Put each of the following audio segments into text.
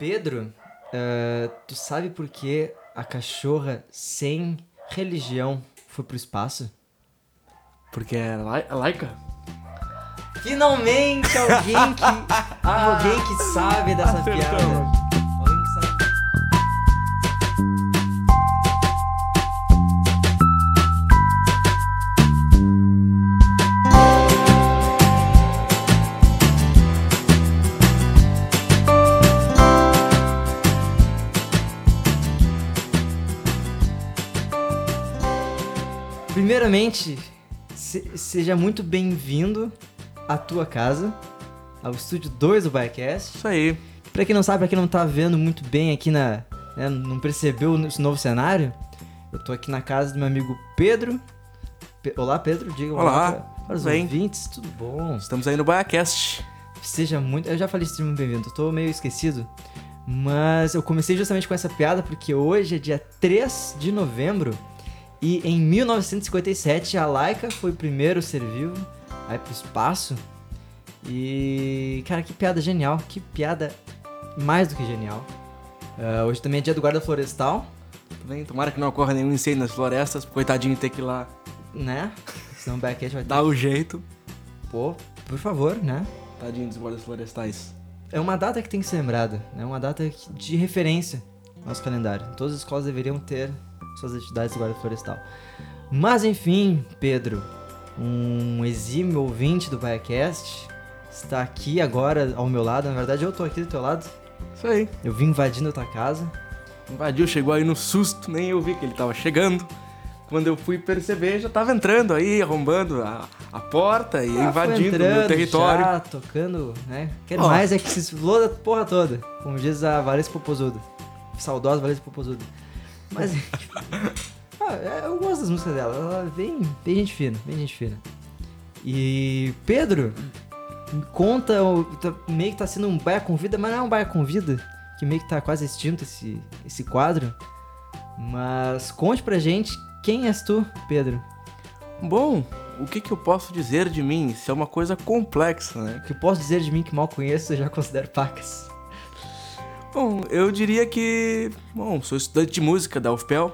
Pedro, uh, tu sabe por que a cachorra sem religião foi pro espaço? Porque é lai laica? Finalmente alguém que. alguém que sabe dessa piada. Primeiramente, se- seja muito bem-vindo à tua casa, ao estúdio 2 do Biacast. Isso aí. Pra quem não sabe, pra quem não tá vendo muito bem aqui na. né, não percebeu esse novo cenário, eu tô aqui na casa do meu amigo Pedro. Pe- olá, Pedro, diga Olá, pra- para os tudo bem? ouvintes, tudo bom? Estamos aí no Baiacast. Seja muito. Eu já falei seja muito bem-vindo, eu tô meio esquecido. Mas eu comecei justamente com essa piada porque hoje é dia 3 de novembro e em 1957 a Laika foi o primeiro ser vivo a ir pro espaço. E. Cara, que piada genial, que piada mais do que genial. Ah, hoje também é dia do guarda florestal, Também, tomara que não ocorra nenhum incêndio nas florestas, coitadinho ter que ir lá né? Senão o backcast vai ter. dar o jeito. Pô, por favor, né? Tadinho dos guardas florestais. É uma data que tem que ser lembrada, é uma data de referência no nosso calendário. Todas as escolas deveriam ter suas atividades de guarda florestal. Mas enfim, Pedro, um exímio ouvinte do Biacast, está aqui agora ao meu lado. Na verdade, eu tô aqui do teu lado. Isso aí. Eu vim invadindo a tua casa. Invadiu, chegou aí no susto, nem eu vi que ele tava chegando. Quando eu fui perceber, já tava entrando aí, arrombando a, a porta e Ah, invadindo o meu território. Já, tocando, né? Quero Ó. mais é que se explode a porra toda. Como diz a Valência Popozuda. Saudosa Valência Popozuda. Mas. ah, é, eu gosto das músicas dela. Ela é bem, bem gente fina, bem gente fina. E. Pedro, conta. o- tá- meio que tá sendo um baia convida, mas não é um baia convida. Que meio que tá quase extinto esse, esse quadro. Mas conte pra gente quem és tu, Pedro. Bom, o que, que eu posso dizer de mim? Isso é uma coisa complexa, né? O que eu posso dizer de mim que mal conheço, eu já considero pacas. Bom, eu diria que. Bom, sou estudante de música da UFPEL.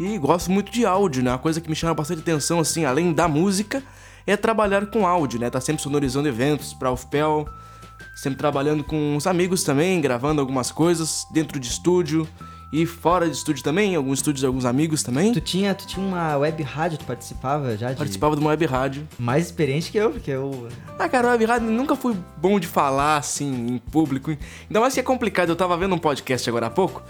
E gosto muito de áudio, né? Uma coisa que me chama bastante atenção, assim, além da música, é trabalhar com áudio, né? Tá sempre sonorizando eventos pra UFPEL, sempre trabalhando com os amigos também, gravando algumas coisas dentro de estúdio e fora de estúdio também, alguns estúdios de alguns amigos também. Tu tinha, tu tinha uma web rádio, tu participava já de... Participava de uma web rádio. Mais experiente que eu, porque eu... Ah, cara, web rádio nunca fui bom de falar assim em público. Ainda mais que é complicado. Eu tava vendo um podcast agora há pouco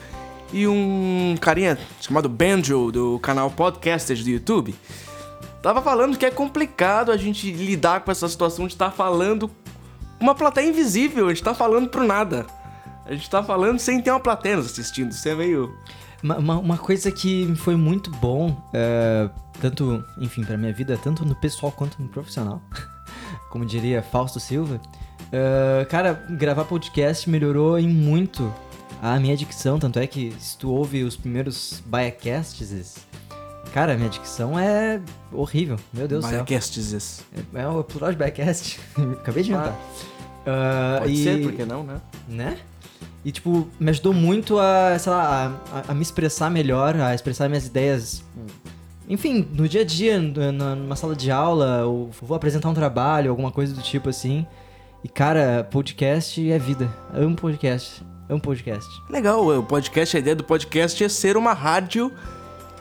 e um carinha chamado Banjo do canal Podcasters do YouTube tava falando que é complicado a gente lidar com essa situação de estar falando com uma plateia invisível. A gente tá falando pro nada. A gente tá falando sem ter uma plateia nos assistindo. Isso é meio. Uma, uma, uma coisa que foi muito bom, é, tanto, enfim, pra minha vida, tanto no pessoal quanto no profissional, como diria Fausto Silva, é, cara, gravar podcast melhorou em muito a minha dicção, tanto é que se tu ouve os primeiros Biacasts, cara, minha dicção é horrível, meu Deus do céu. Podcasts. É o plural de Biacast, acabei de inventar. Ah, Pode e- ser, por que não, né? né? E, tipo, me ajudou muito a, sei lá, a, a- me expressar melhor, a expressar minhas ideias. Enfim, no dia a dia, numa sala de aula, ou vou apresentar um trabalho, alguma coisa do tipo assim. E, cara, podcast é vida. Eu amo podcast. Amo podcast. Legal, o podcast, a ideia do podcast é ser uma rádio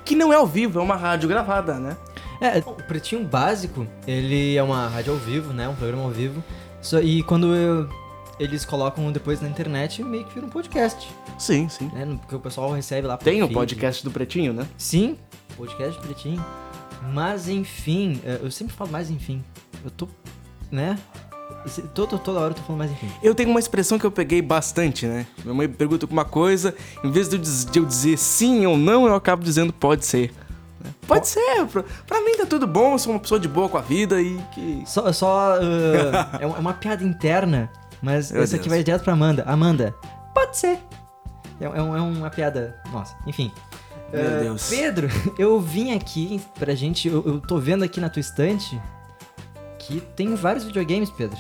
que não é ao vivo, é uma rádio gravada, né? É, o Pretinho Básico, ele é uma rádio ao vivo, né? Um programa ao vivo. E quando eu- eles colocam depois na internet, meio que vira um podcast. Sim, sim. Né? Porque o pessoal recebe lá Tem o feed. podcast do Pretinho, né? Sim, podcast pretinho. Mas enfim, eh, eu sempre falo mais enfim. Eu tô, né? Esse- Toda, toda hora eu tô falando mais enfim. Eu tenho uma expressão que eu peguei bastante, né? Minha mãe pergunta alguma coisa, em vez de eu, dizer sim ou não, eu acabo dizendo pode ser. né? Pode ser, pra, pra mim tá tudo bom, eu sou uma pessoa de boa com a vida e que. Só, só é, uma, é uma piada interna, mas Meu essa aqui Deus. vai direto pra Amanda. Amanda, pode ser. É, é um- é uma piada. Nossa, enfim. Meu Eh, Deus. Pedro, eu vim aqui pra gente. Eu, eu tô vendo aqui na tua estante que tem vários videogames, Pedro.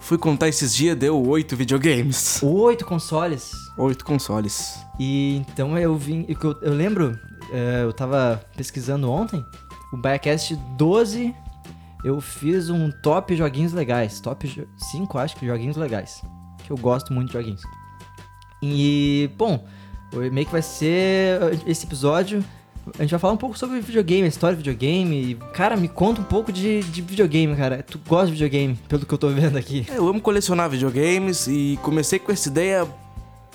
Fui contar esses dias, deu oito videogames. Oito consoles. Oito consoles. E então eu vim. Eu, eu lembro, eh, eu tava pesquisando ontem, o Biacast 12, eu fiz um top joguinhos legais. Top 5, acho que joguinhos legais. Que eu gosto muito de joguinhos. E, bom, meio que vai ser esse episódio. A gente vai falar um pouco sobre videogame, a história do videogame. Cara, me conta um pouco de, de videogame, cara. Tu gosta de videogame, pelo que eu tô vendo aqui. É, eu amo colecionar videogames e comecei com essa ideia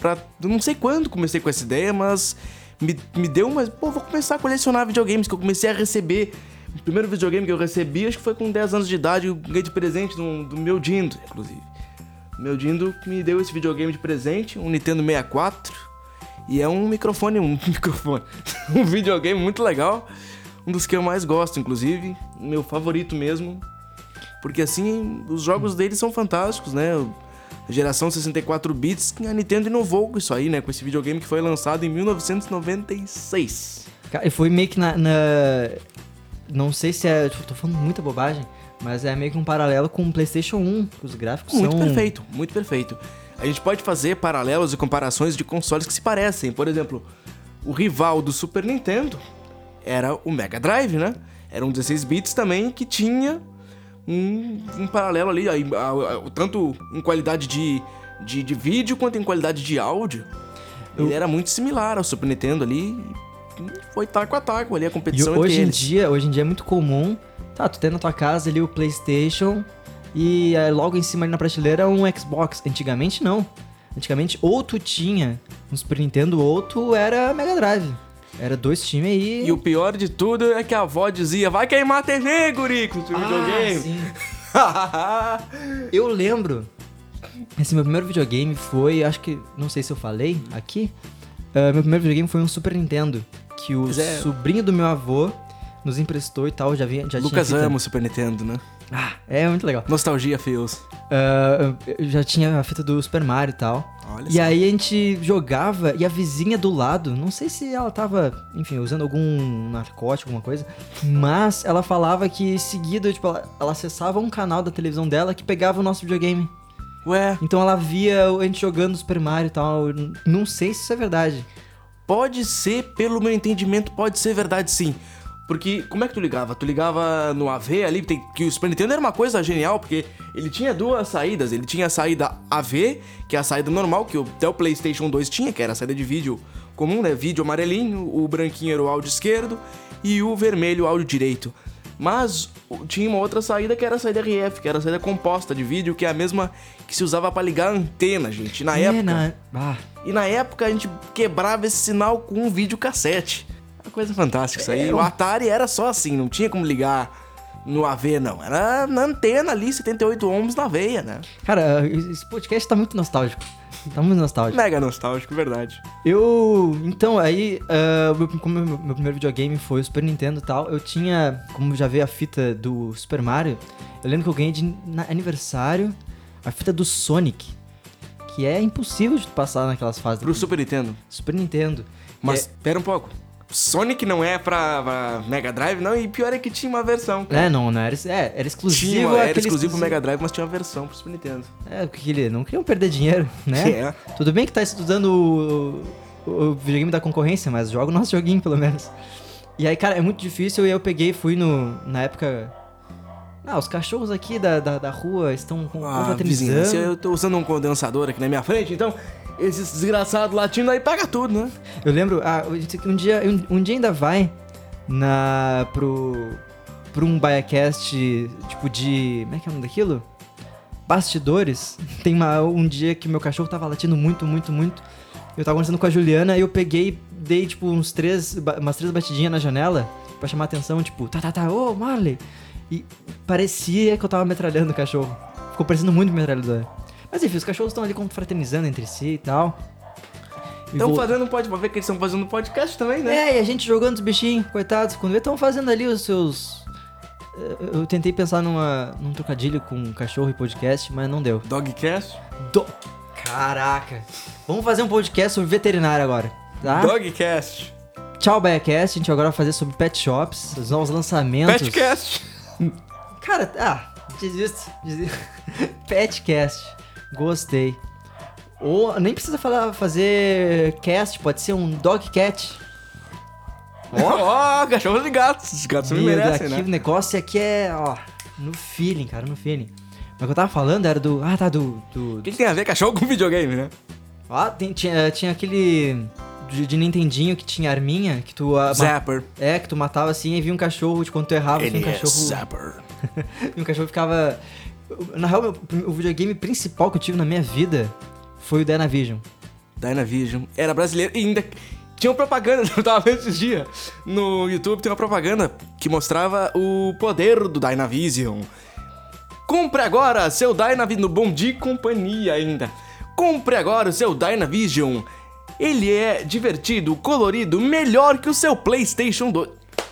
pra. Não sei quando comecei com essa ideia, mas me, me deu uma. Pô, vou começar a colecionar videogames, que eu comecei a receber. O primeiro videogame que eu recebi, acho que foi com 10 anos de idade, eu ganhei de presente do, do meu Dindo, inclusive. Meu Dindo me deu esse videogame de presente, um Nintendo 64. E é um microfone, um microfone, um videogame muito legal. Um dos que eu mais gosto, inclusive. Meu favorito mesmo. Porque assim, os jogos dele são fantásticos, né? A geração 64 bits, a Nintendo inovou com isso aí, né? Com esse videogame que foi lançado em 1996. Cara, foi meio que na, na- Não sei se é. Tô falando muita bobagem, mas é meio que um paralelo com o PlayStation 1. que Os gráficos Muito são. perfeito, muito perfeito. A gente pode fazer paralelos e comparações de consoles que se parecem. Por exemplo, o rival do Super Nintendo era o Mega Drive, né? Era um 16 bits também que tinha um, um paralelo ali, aí, a- a- tanto em qualidade de, de, de vídeo quanto em qualidade de áudio. Ele era muito similar ao Super Nintendo ali. E Foi taco a taco ali a E competição entre hoje em dia, hoje em dia é muito comum. Tá, tu tem na tua casa ali o PlayStation e é, logo em cima ali na prateleira um Xbox. Antigamente não. Antigamente ou tu tinha um Super Nintendo ou tu era Mega Drive. Era dois times aí. E o pior de tudo é que a avó dizia: Vai queimar a TV, guri, com o seu Ah, videogame. Eu lembro. Esse meu primeiro videogame foi, acho que, não sei se eu falei aqui. ah, meu primeiro videogame foi um Super Nintendo. Que o é. sobrinho do meu avô nos emprestou e tal. Já, vinha, já Lucas ama o Super Nintendo, né? Ah, é muito legal. Nostalgia, Fios. Ah, eu já tinha a fita do Super Mario e tal. Olha E só. aí a gente jogava e a vizinha do lado, não sei se ela tava, enfim, usando algum narcótico, alguma coisa, mas ela falava que seguido, tipo, ela, ela acessava um canal da televisão dela que pegava o nosso videogame. Ué, Então ela via a gente jogando Super Mario e tal. Não sei se isso é verdade. Pode ser, pelo meu entendimento, pode ser verdade sim. Porque como é que tu ligava? Tu ligava no AV ali, que o Super Nintendo era uma coisa genial, porque ele tinha duas saídas. Ele tinha a saída AV, que é a saída normal, que até o PlayStation 2 tinha, que era a saída de vídeo comum, né? Vídeo amarelinho, o branquinho era o áudio esquerdo e o vermelho o áudio direito. Mas tinha uma outra saída que era a saída RF, que era a saída composta de vídeo, que é a mesma que se usava pra ligar a antena, gente. Na É, época. na- Ah, E na época a gente quebrava esse sinal com um videocassete. Uma coisa fantástica isso aí. É, O Atari era só assim, não tinha como ligar no AV, não. Era na antena ali, 78 ohms na veia, né? cara, esse podcast tá muito nostálgico. Tá muito nostálgico. Mega nostálgico, verdade. Eu. Então, aí, meu- como meu, meu primeiro videogame foi o Super Nintendo e tal, eu tinha, como já veio a fita do Super Mario, eu lembro que eu ganhei de na- aniversário a fita do Sonic. Que é impossível de tu passar naquelas fases Pro do Super Nintendo. Super Nintendo. Mas, É- pera um pouco. Sonic não é pra, pra Mega Drive, não. E pior é que tinha uma versão. cara. É, não, não era. É, era exclusivo. Tinha, era aquele exclusivo pro Mega Drive, mas tinha uma versão pro Super Nintendo. É, porque ele não queriam perder dinheiro, né? É. Tudo bem que tá estudando o, o videogame da concorrência, mas joga o nosso joguinho, pelo menos. E aí, cara, é muito difícil e eu peguei, fui no. Na época. Ah, os cachorros aqui da, da, da rua estão com Ah, confraternizando. eu tô usando um condensador aqui na minha frente, então esses desgraçados latindo aí pega tudo, né? Eu lembro, ah, um dia, um, um dia ainda vai na. pro. pro um Biacast, tipo de. Como é que é o nome daquilo? Bastidores. Tem uma, um dia que meu cachorro tava latindo muito, muito, muito. Eu tava conversando com a Juliana e eu peguei, dei tipo uns três, umas três batidinhas na janela pra chamar atenção, tipo, tá, tá, tá, ô Marley. E parecia que eu tava metralhando o cachorro. Ficou parecendo muito metralhador. Mas enfim, os cachorros estão ali confraternizando entre si e tal. Estão vou- fazendo podcast, pra ver que eles estão fazendo podcast também, né? é, e a gente jogando os bichinhos, coitados. Quando vê, estão fazendo ali os seus. Eu- Eu tentei pensar numa, num trocadilho com cachorro e podcast, mas não deu. Dogcast. Do... Caraca! Vamos fazer um podcast sobre veterinário agora, tá? Dogcast. Tchau, Biacast. A gente agora vai fazer sobre pet shops, os novos lançamentos. Petcast. Cara, ah, desisto. desisto. Petcast. Gostei. Ou nem precisa falar, fazer cast, pode ser um dogcat. Ó, cachorros e gatos. Os gatos me merecem, aqui né? o negócio aqui é, ó, no feeling, cara, no feeling. Mas o que eu tava falando era do. Ah, tá, do. do O que, que tem a ver cachorro com videogame, né? ah, tem- tinha, tinha aquele. De, de Nintendinho que tinha arminha, que tu. ah, Zapper. é, que tu matava assim e vinha um cachorro, de quando tu errava, vinha um NES cachorro. Zapper. E um cachorro ficava. Na real, o videogame principal que eu tive na minha vida foi o Dynavision. Dynavision. Era brasileiro e ainda tinha uma propaganda, eu tava vendo esses dias. No YouTube tem uma propaganda que mostrava o poder do Dynavision. Compre agora seu Dynavision no Bom Dia Companhia ainda. Compre agora o seu Dynavision. Ele é divertido, colorido, melhor que o seu PlayStation 2.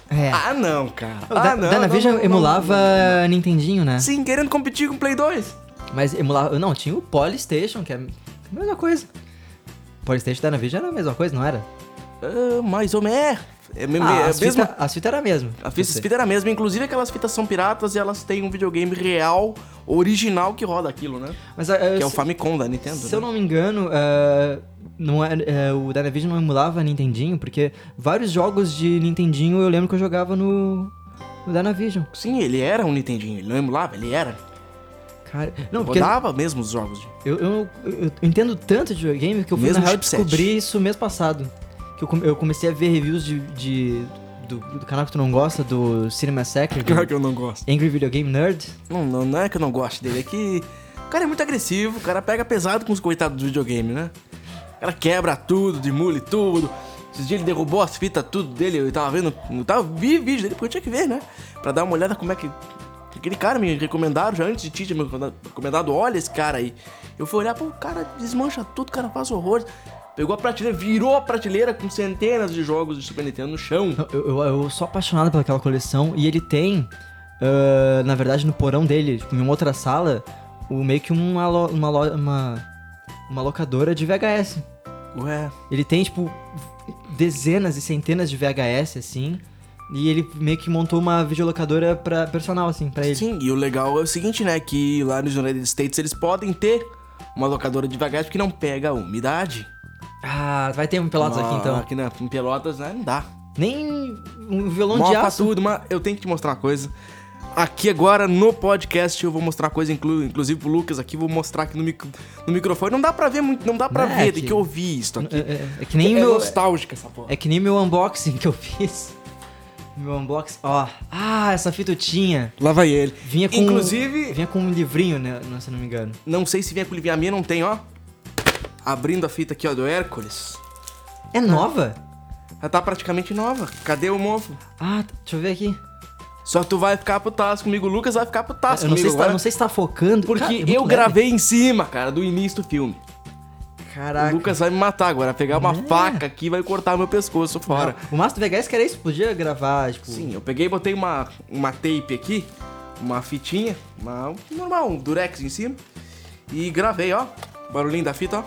É. Ah, não, cara. o Ah, não. Dynavision não, não, emulava não. Nintendinho, né? Sim, querendo competir com o Play 2. Mas emulava. Não, tinha o Polystation, que é mesma coisa. Polystation e Dynavision era a mesma coisa, não era? Ah, mais ou menos. É, me- Ah, é as, mesmo- fita, as fitas era a mesma. A fita, Eu sei. fita era a mesma, inclusive aquelas fitas são piratas e elas têm um videogame real, original que roda aquilo, né? Mas, ah, Que é o Famicom da Nintendo. Se eu né? não me engano, ah, não é, é, o Dynavision não emulava Nintendinho, porque vários jogos de Nintendinho eu lembro que eu jogava no, no Dynavision. Sim, ele era um Nintendinho, ele não emulava, ele era. Cara, não, Rodava mesmo os jogos. de- eu, eu, eu entendo tanto de videogame que eu fui Mesmo na real chipset. descobrir isso mês passado. Que eu, eu comecei a ver reviews de, de- do, do canal que tu não gosta, do Cinema Massacre, do Claro que eu não gosto. Angry Video Game Nerd. Não, não, não é que eu não gosto dele, é que o cara é muito agressivo, o cara pega pesado com os coitados do videogame, né? O cara quebra tudo, demole tudo. Esses dias ele derrubou as fitas tudo dele, eu tava vendo, eu tava, vi vídeo dele, porque eu tinha que ver, né? Pra dar uma olhada como é que... Aquele cara me recomendaram, já antes de ti, tinha me recomendado, olha esse cara aí. Eu fui olhar, pô, o cara desmancha tudo, o cara faz horrores. Pegou a prateleira, virou a prateleira com centenas de jogos de Super Nintendo no chão. Eu, eu, eu sou apaixonado pelaquela coleção e ele tem, ah, na verdade, no porão dele, tipo, em uma outra sala, o, meio que uma, lo- uma, lo- uma, uma locadora de VHS. Ué, Ele tem, tipo, dezenas e centenas de VHS, assim, e ele meio que montou uma videolocadora pra, personal, assim, pra ele. Sim, e o legal é o seguinte, né? Que lá nos United States eles podem ter uma locadora de VHS porque não pega a umidade. Ah, vai ter um Pelotas aqui, Ah, então. Aqui na, em Pelotas, né? Não dá. Nem um violão de aço. tudo, mas eu tenho que te mostrar uma coisa. Aqui agora no podcast eu vou mostrar uma coisa, inclu, inclusive pro Lucas aqui, vou mostrar aqui no, micro, no microfone. Não dá pra ver muito, não dá pra Não, ver, é tem que- que ouvir isso aqui. É, é- é que nem é meu... nostálgica essa porra. É que nem meu unboxing que eu fiz. Meu unboxing, ó. Ah, essa fita eu tinha. Lá vai ele. Vinha com Inclusive, vinha com um livrinho, né, não- se eu não me engano. não sei se vem com a minha não tem, ó. Abrindo a fita aqui, ó, do Hércules. É nova? Já tá praticamente nova. Cadê o mofo? Ah, tá- deixa eu ver aqui. Só tu vai ficar putaço comigo, o Lucas vai ficar putaço eu não sei, comigo se tá, não sei se tá focando. Porque Cara, é eu leve. gravei em cima, cara, do início do filme. Caraca. O Lucas vai me matar agora, pegar uma É. faca aqui e vai cortar meu pescoço fora. Não, O Master VHS que era isso, podia gravar, tipo. Sim, eu peguei e botei uma, uma tape aqui, uma fitinha, uma, normal, um durex em cima. E gravei, ó. Barulhinho da fita, ó.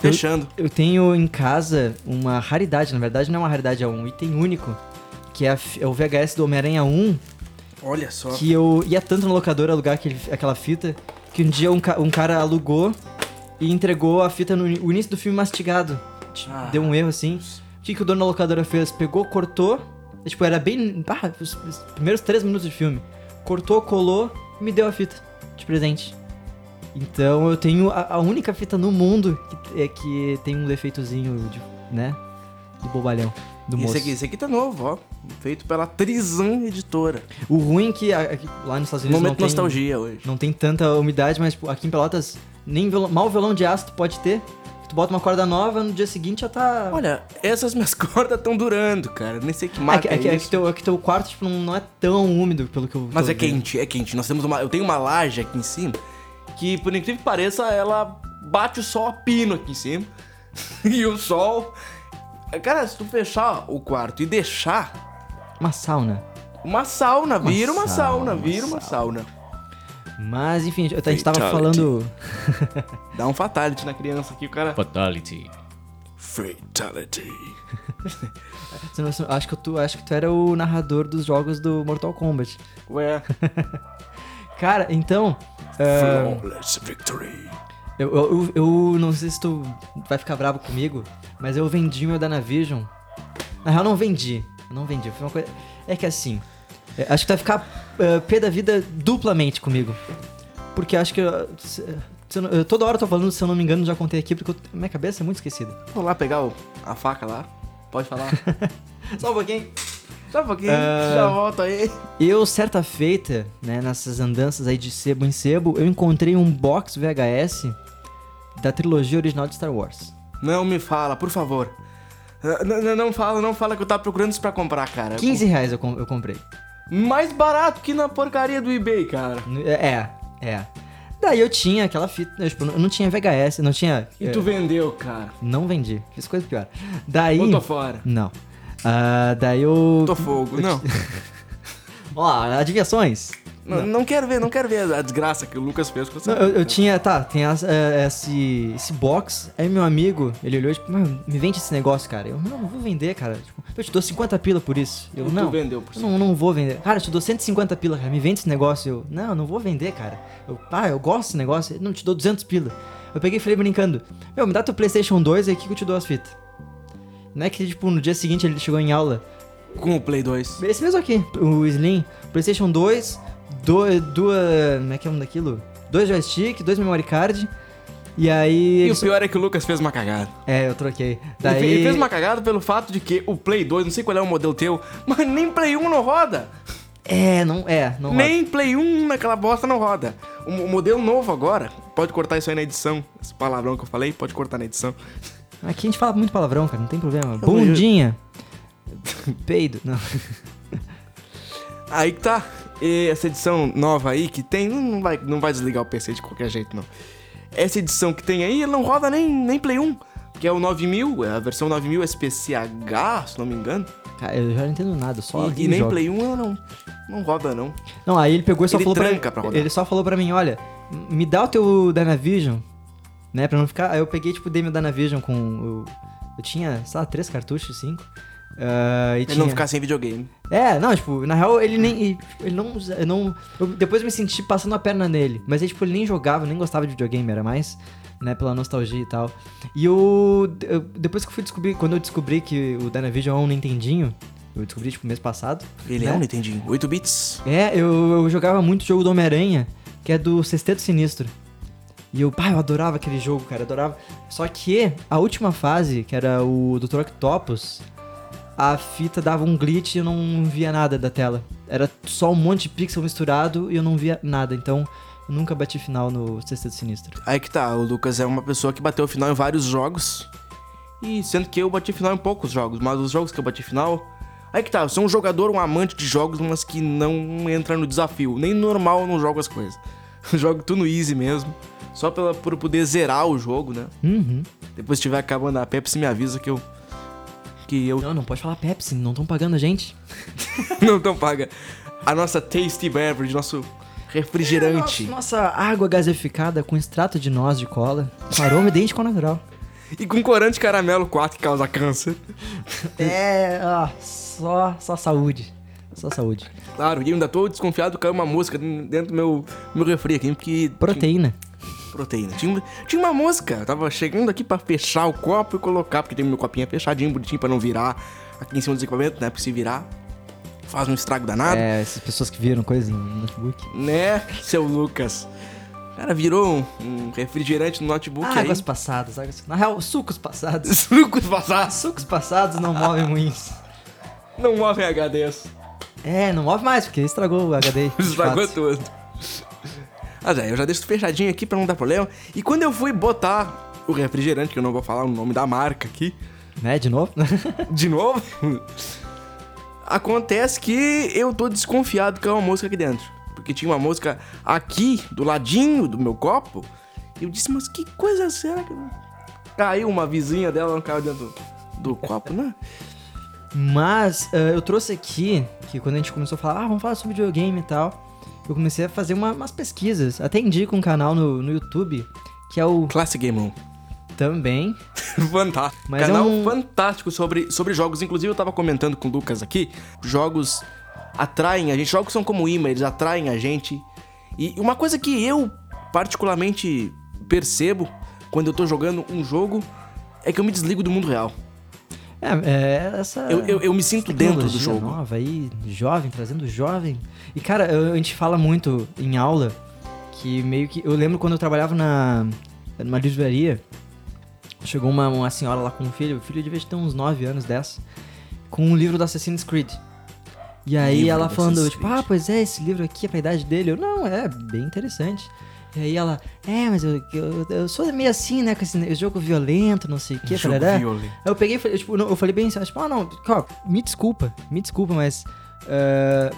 Fechando. Eu tenho em casa uma raridade, na verdade não é uma raridade, é um item único. Que é, a é o VHS do Homem-Aranha 1, Olha só. que eu ia tanto na locadora alugar aquele, aquela fita, que um dia um, um cara alugou e entregou a fita no início do filme mastigado. T- Ah. Deu um erro assim. O que, que o dono da locadora fez? Pegou, cortou, e, tipo, era bem. Ah, os, os primeiros três minutos de filme. Cortou, colou e me deu a fita de presente. Então eu tenho a, a única fita no mundo que, é, que tem um defeitozinho, de, né? Do bobalhão. Do. Esse aqui, esse aqui tá novo, ó. Feito pela Trizan Editora. O ruim é que a- lá nos Estados Unidos não Momento tem, nostalgia hoje. não tem tanta umidade, mas tipo, aqui em Pelotas, nem violão, mal violão de aço tu pode ter. Tu bota uma corda nova, no dia seguinte já tá. Olha, essas minhas cordas estão durando, cara. Nem sei que é, marca que, é, que, é que isso. teu, é que teu quarto tipo, não, é tão úmido pelo que eu. Mas é vendo. quente, é quente. Nós temos uma. Eu tenho uma laje aqui em cima que, por incrível que pareça, ela bate o sol a pino aqui em cima. e o sol. Cara, se tu fechar o quarto e deixar Uma sauna. uma sauna, Uma vira uma sauna, sauna, uma vira uma sauna. Mas enfim, a gente tava falando. Dá um fatality na criança aqui, o cara. Fatality. Fatality. Acho que, tu, acho que tu era o narrador dos jogos do Mortal Kombat. Ué. Cara, então, Flawless Victory. Eu, eu, eu- eu não sei se tu vai ficar bravo comigo, mas eu vendi meu Danavision. Na real, não vendi. Eu não vendi. Foi uma coisa. É que assim. É, acho que vai ficar eh, pé da vida duplamente comigo. Porque acho que. eu- se- se eu não- toda hora eu tô falando, se eu não me engano, já contei aqui, porque eu- minha cabeça é muito esquecida. Vou lá pegar o- a faca lá. Pode falar. Só um pouquinho. Só um pouquinho, Ah. já volto aí. Eu, certa feita, né, nessas andanças aí de sebo em sebo, eu encontrei um box VHS da trilogia original de Star Wars. Não me fala, por favor. Ah, n- n- Não fala, não fala que eu tava procurando isso pra comprar, cara. 15 reais eu, com- eu comprei. Mais barato que na porcaria do eBay, cara. É, é. Daí eu tinha aquela fita, eu, tipo, eu não tinha VHS, não tinha... E é, tu vendeu, cara. Não vendi, fiz coisa pior. Daí... Botou fora. Não. Ah, daí eu... Botou fogo. Não. Ó, adivinhações. Não, não quero ver, não quero ver a desgraça que o Lucas fez com essa. Não, eu, eu tinha, tá, tem as- é, esse, esse box, aí meu amigo, ele olhou e tipo, "Mano, me vende esse negócio, cara. Eu, não, não vou vender, cara. Tipo, eu te dou 50 pila por isso. Eu, Tu não, vendeu por eu não, não vou vender. Cara, eu te dou 150 pila, cara, me vende esse negócio. Eu, não, não vou vender, cara. Eu, ah, eu gosto desse negócio. Ele, Não, te dou 200 pila. Eu peguei e falei brincando, meu, me dá teu Playstation 2 aí que eu te dou as fitas. Não é que, tipo, no dia seguinte ele chegou em aula. Com o Play 2. Esse mesmo aqui, o Slim, PlayStation 2, do, duas. Como é que é o nome daquilo? Dois joystick, dois memory card. E aí. E o pior é que o Lucas fez uma cagada. É, eu troquei. Ele Daí. Ele fez uma cagada pelo fato de que o Play 2, não sei qual é o modelo teu, mas nem Play 1 não roda. É, não. É, não. nem Play 1 naquela bosta não roda. O, o modelo novo agora, pode cortar isso aí na edição. Esse palavrão que eu falei, pode cortar na edição. roda. Aqui a gente fala muito palavrão, cara, não tem problema. Eu- Bundinha. Peido. Não. Aí que tá. E essa edição nova aí que tem, não vai, não vai desligar o PC de qualquer jeito, não. Essa edição que tem aí, ela não roda nem, nem Play 1. Que é o 9000, é a versão 9000 SPCH, se não me engano. Cara, eu já não entendo nada, só. e, e nem Play 1 ela não, não roda, não. Não, aí ele pegou e só Ele falou pra, tranca pra. Ele só falou pra mim, olha, me dá o teu Dynavision, né, pra não ficar... Aí eu peguei, tipo, dei meu Dynavision com... Eu, eu tinha, sei lá, três cartuchos, cinco. E Ele tinha... não ficar sem videogame. É, não, tipo, na real ele nem. Ele não. Eu não eu- depois eu me senti passando a perna nele. Mas aí, tipo, ele nem jogava, nem gostava de videogame, era mais, né, pela nostalgia e tal. E o. eu- Depois que eu fui descobrir, quando eu descobri que o Dynavision é um Nintendinho, eu descobri, tipo, mês passado. Ele né? é um Nintendinho, 8 bits. É, eu, eu jogava muito o jogo do Homem-Aranha, que é do Sexteto Sinistro. E eu, pá, eu adorava aquele jogo, cara, adorava. Só que a última fase, que era o Dr. Octopus, a fita dava um glitch e eu não via nada da tela. Era só um monte de pixel misturado e eu não via nada. Então, eu nunca bati final no Sexteto Sinistro. Aí que tá, o Lucas é uma pessoa que bateu final em vários jogos. E sendo que eu bati final em poucos jogos, mas os jogos que eu bati final. Aí que tá, eu sou um jogador, um amante de jogos, mas que não entra no desafio. Nem normal eu não jogo as coisas. Eu jogo tudo no easy mesmo. Só pela, por poder zerar o jogo, né? Uhum. Depois que estiver acabando a Pepsi, me avisa que eu. Que eu Não, não pode falar Pepsi, não estão pagando a gente. não tão paga. A nossa Tasty Beverage, nosso refrigerante. Nossa, nossa água gaseificada com extrato de noz de cola, com aroma idêntico ao natural. E com corante caramelo 4 que causa câncer. É, ó, só, só saúde. Só saúde. Claro, e eu ainda tô desconfiado que caiu uma mosca dentro do meu, meu refri aqui, porque. Proteína. Tinha, proteína. Tinha, tinha uma mosca. Eu tava chegando aqui pra fechar o copo e colocar, porque tem meu copinho fechadinho, bonitinho, pra não virar aqui em cima dos equipamentos, né? Porque se virar, faz um estrago danado. É, essas pessoas que viram coisa no notebook. Né, seu Lucas? O cara virou um, um refrigerante no notebook. Águas passadas, águas... Na real, sucos passados. Sucos passados. Sucos passados não movem moinhos. Não movem HDs. É, não move mais, porque estragou o HD. Estragou tudo. Mas é, eu já deixo fechadinho aqui pra não dar problema. E quando eu fui botar o refrigerante, que eu não vou falar o nome da marca aqui, Né, de novo? de novo, acontece que eu tô desconfiado que é uma mosca aqui dentro. Porque tinha uma mosca aqui, do ladinho do meu copo. E eu disse, mas que coisa será que. Caiu uma vizinha dela, não caiu dentro do copo, né? Mas eh, eu trouxe aqui, que quando a gente começou a falar, ah, vamos falar sobre videogame e tal, eu comecei a fazer uma- umas pesquisas. Até indico um canal no, no YouTube, que é o Classic Game Room. também. Fantástico. Mas é Canal um- fantástico sobre, sobre jogos. Inclusive, eu tava comentando com o Lucas aqui. Jogos atraem a gente. Jogos são como imã, eles atraem a gente. E uma coisa que eu particularmente percebo quando eu tô jogando um jogo é que eu me desligo do mundo real. É, é essa. Eu, eu, eu me sinto dentro do jogo. nova aí, jovem, trazendo jovem. E, cara, eu- a gente fala muito em aula que meio que. Eu lembro quando eu trabalhava na, numa livraria, chegou uma, uma senhora lá com um filho, o filho devia ter uns 9 anos, 10, com um livro do Assassin's Creed. E aí Livro ela do falando, tipo, ah, pois é, esse livro aqui é pra idade dele. Eu, não, é bem interessante. E aí ela, é, mas eu, eu, eu sou meio assim, né, com esse jogo violento, não sei o que. Falei, Jogo "É?" violento. Aí Eu peguei e falei, tipo, não, eu falei bem assim, tipo, ah, não, ó, me desculpa, me desculpa, mas eh,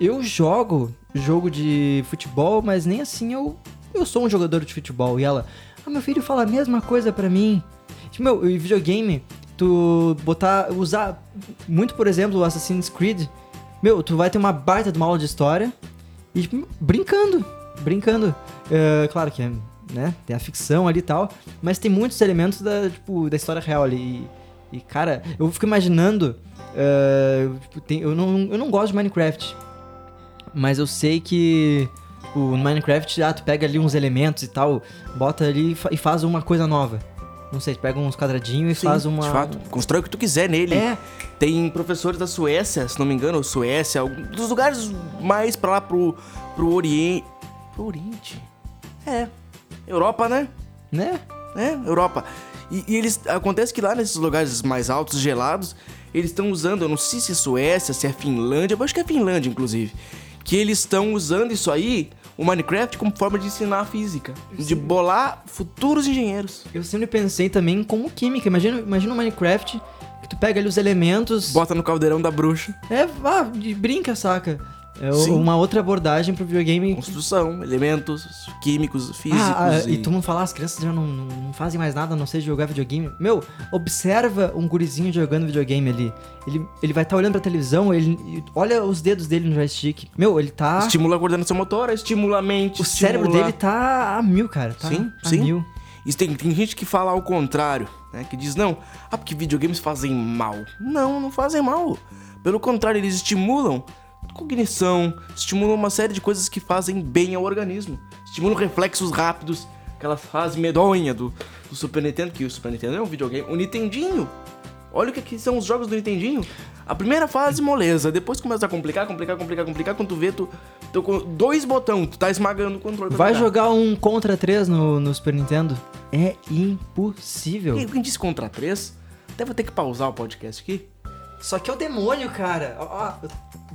eu jogo jogo de futebol, mas nem assim eu, eu sou um jogador de futebol. E ela, ah, meu filho fala a mesma coisa pra mim. Tipo, meu, videogame, tu botar, usar muito, por exemplo, o Assassin's Creed, meu, tu vai ter uma baita de uma aula de história e, tipo, brincando, brincando. Eh, claro que é, né, tem a ficção ali e tal, mas tem muitos elementos da, tipo, da história real ali. E, e, cara, eu fico imaginando, eh, tipo, tem- eu, não, eu não gosto de Minecraft, mas eu sei que o no Minecraft, ah, tu pega ali uns elementos e tal, bota ali e fa- e faz uma coisa nova. Não sei, tu pega uns quadradinhos e Sim, faz uma... De fato, constrói o que tu quiser nele. É, Tem professores da Suécia, se não me engano, Suécia, algum- dos lugares mais pra lá pro, pro Oriente. Pro Oriente? É. Europa, né? né? É, Europa. E, e eles. Acontece que lá nesses lugares mais altos, gelados, eles estão usando, eu não sei se é Suécia, se é Finlândia, eu acho que é Finlândia, inclusive. Que eles estão usando isso aí, o Minecraft, como forma de ensinar a física. De bolar futuros engenheiros. Eu sempre pensei também como química. Imagina, imagina o Minecraft que tu pega ali os elementos. Bota no caldeirão da bruxa. É, vá, brinca, saca? É Sim. uma outra abordagem pro videogame. Construção, elementos químicos, físicos. Ah, ah, e... e tu não falar, as crianças já não, não, fazem mais nada a não ser jogar videogame. Meu, observa um gurizinho jogando videogame ali. Ele, ele vai estar olhando pra televisão, ele olha os dedos dele no joystick. Meu, ele tá. Estimula a coordenação motora, estimula a mente. O cérebro estimula- dele tá a mil, cara. Tá Sim, a sim. mil. Isso tem, tem gente que fala ao contrário, né? Que diz, não, ah, porque videogames fazem mal. Não, não fazem mal. Pelo contrário, eles estimulam cognição, estimulam uma série de coisas que fazem bem ao organismo. Estimulam reflexos rápidos, aquela fase medonha do, do Super Nintendo, que o Super Nintendo é um videogame. O Nintendinho, olha o que, que são os jogos do Nintendinho. A primeira fase, moleza. Depois começa a complicar, complicar, complicar, complicar. Quando tu vê, tu, tu com dois botões, tu tá esmagando o controle. Vai jogar. jogar um Contra 3 no, no Super Nintendo? É impossível. Quem, quem disse contra 3? Até vou ter que pausar o podcast aqui. Só que é o demônio, cara. Ó, ó,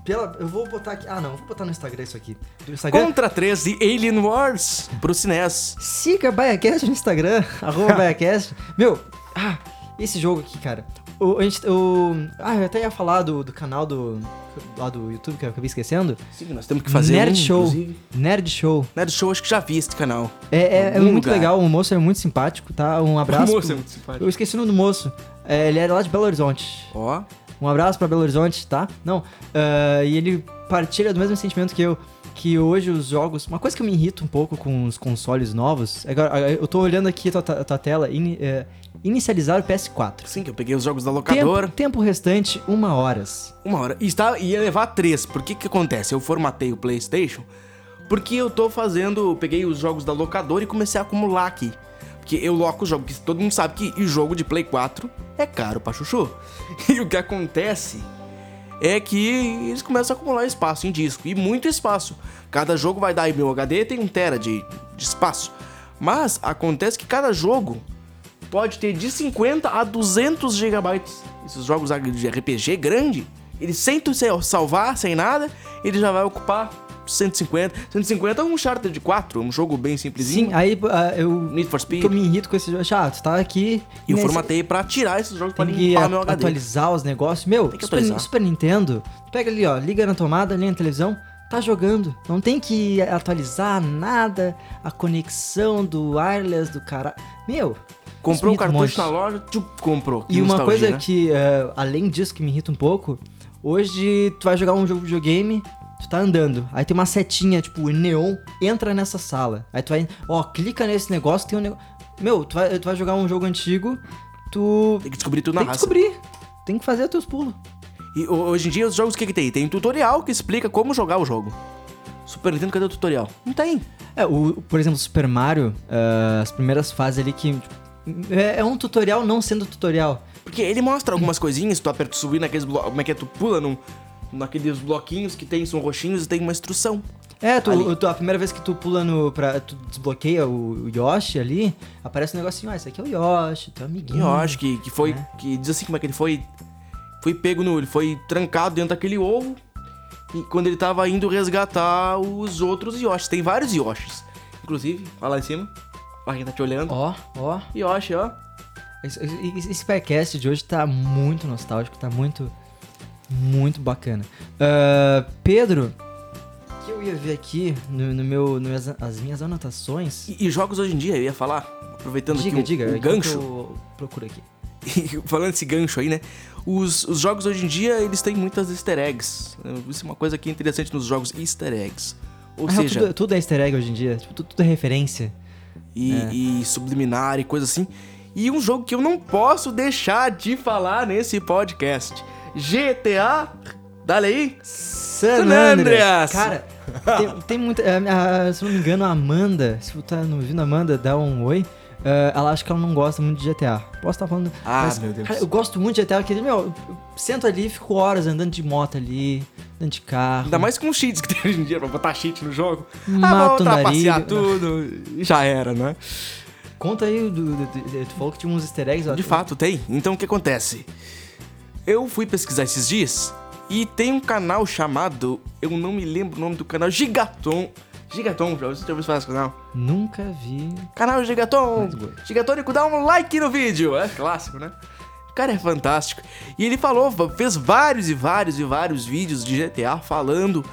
pela, eu vou botar aqui. Ah, não, vou botar no Instagram isso aqui. No Instagram. Contra 3 de Alien Wars pro SNES. Siga BaiaCast no Instagram, arroba BaiaCast. Meu, ah, esse jogo aqui, cara. O, a gente, o, ah, eu até ia falar do, do canal do. lá do YouTube, que eu acabei esquecendo. Sim, nós temos que fazer Nerd um, Show. inclusive. Nerd Show. Nerd Show, acho que já vi esse canal. É, é, é muito lugar. legal, o moço é muito simpático, tá? Um abraço. O moço pro- é muito simpático. Eu esqueci o nome do moço. É, ele era lá de Belo Horizonte. Ó, Um abraço pra Belo Horizonte, tá? Não, ah, e ele partilha do mesmo sentimento que eu. Que hoje os jogos. Uma coisa que eu me irrita um pouco com os consoles novos. Agora, eu tô olhando aqui a tua, a tua tela. ini- é, inicializar o PS4. sim, que eu peguei os jogos da Tempo, locadora. tempo restante, uma horas. Uma hora. E está, ia levar três. Por que que acontece? Eu formatei o PlayStation porque eu tô fazendo. eu Peguei os jogos da locadora e comecei a acumular aqui. Porque eu loco o jogo, porque todo mundo sabe que jogo de Play 4 é caro pra chuchu. E o que acontece é que eles começam a acumular espaço em disco. E muito espaço. Cada jogo vai dar aí meu HD tem um tera de, de espaço. Mas acontece que cada jogo pode ter de 50 a 200 gigabytes. Esses jogos de RPG grande, ele sem tu salvar, sem nada, ele já vai ocupar 150. 150 é um Charter de 4, um jogo bem simplesinho. Sim, aí ah, eu. Need for Speed. que eu me irrito com esse jogo. Chato, tá aqui. E eu nesse- formatei pra tirar esses jogos pra Tem que limpar a- meu HD. atualizar os negócios. Meu, Tem que Super, atualizar. Super Nintendo, tu pega ali, ó, liga na tomada, liga na televisão, tá jogando. Não tem que atualizar nada, a conexão do wireless do cara. Meu, Comprou um cartucho na loja, tchup, comprou. Que E uma coisa né? que, é, além disso, que me irrita um pouco, hoje tu vai jogar um jogo de videogame, tu tá andando, aí tem uma setinha, tipo, neon, entra nessa sala. Aí tu vai, ó, clica nesse negócio, tem um negócio. Meu, tu vai, tu vai jogar um jogo antigo, tu Tem que descobrir tudo na tem que raça. descobrir. Tem que fazer os teus pulos. E ho- hoje em dia os jogos o que, que tem? Tem tutorial que explica como jogar o jogo. Super Nintendo, cadê o tutorial? Não tem. É, o, por exemplo, Super Mario, ah, as primeiras fases ali que. É, é um tutorial não sendo tutorial. Porque ele mostra algumas coisinhas, tu aperta subir naqueles blocos. Como é que é? Tu pula num, naqueles bloquinhos que tem, são roxinhos e tem uma instrução. É, tu, tu- a primeira vez que tu pula no. Pra, tu desbloqueia o, o Yoshi ali, aparece um negocinho, ah, esse aqui é o Yoshi, teu amiguinho. acho que, que foi. É. Que diz assim como é que ele foi. Foi pego no. Ele foi trancado dentro daquele ovo. E quando ele tava indo resgatar os outros Yoshis. Tem vários Yoshis. Inclusive, olha lá em cima. Olha quem tá te olhando. Ó, ó. Yoshi, ó. Esse, esse, esse podcast de hoje tá muito nostálgico, tá muito. Muito bacana. Ah, Pedro, o que eu ia ver aqui no, no meu, no minhas- as minhas anotações. E, e jogos hoje em dia, eu ia falar, aproveitando diga, aqui diga, o enquanto gancho. Eu procuro aqui. falando esse gancho aí, né? Os, os jogos hoje em dia, eles têm muitas easter eggs. Isso é uma coisa que é interessante nos jogos easter eggs. Ou real, seja, tudo, tudo é easter egg hoje em dia, tipo, tudo, tudo é referência. e, É. e subliminar e coisa assim. E um jogo que eu não posso deixar de falar nesse podcast. GTA. Dale aí. San Andreas! Cara, tem, tem muita. a- a- se eu não me engano, a Amanda, se você tá não ouvindo a Amanda, dá um oi. ah, ela acha que ela não gosta muito de GTA. Posso estar falando. Ah, mas, meu Deus. Cara, eu gosto muito de GTA, porque, meu, eu sento ali e fico horas andando de moto ali, andando de carro. Ainda mais com os cheats que tem hoje em dia pra botar cheat no jogo. ah, Mato vou um trapacear nariz. tudo. E já era, né? Conta aí, do, do- do- tu falou que tinha uns easter eggs. ó. De fato, tem. Então o que acontece? Eu fui pesquisar esses dias e tem um canal chamado. Eu não me lembro o nome do canal. Gigaton. Gigaton, já você já ouviu falar desse canal? Nunca vi. Canal Gigaton. Gigatônico, dá um like no vídeo. É clássico, né? O cara é fantástico. E ele falou, fez vários e vários e vários vídeos de GTA falando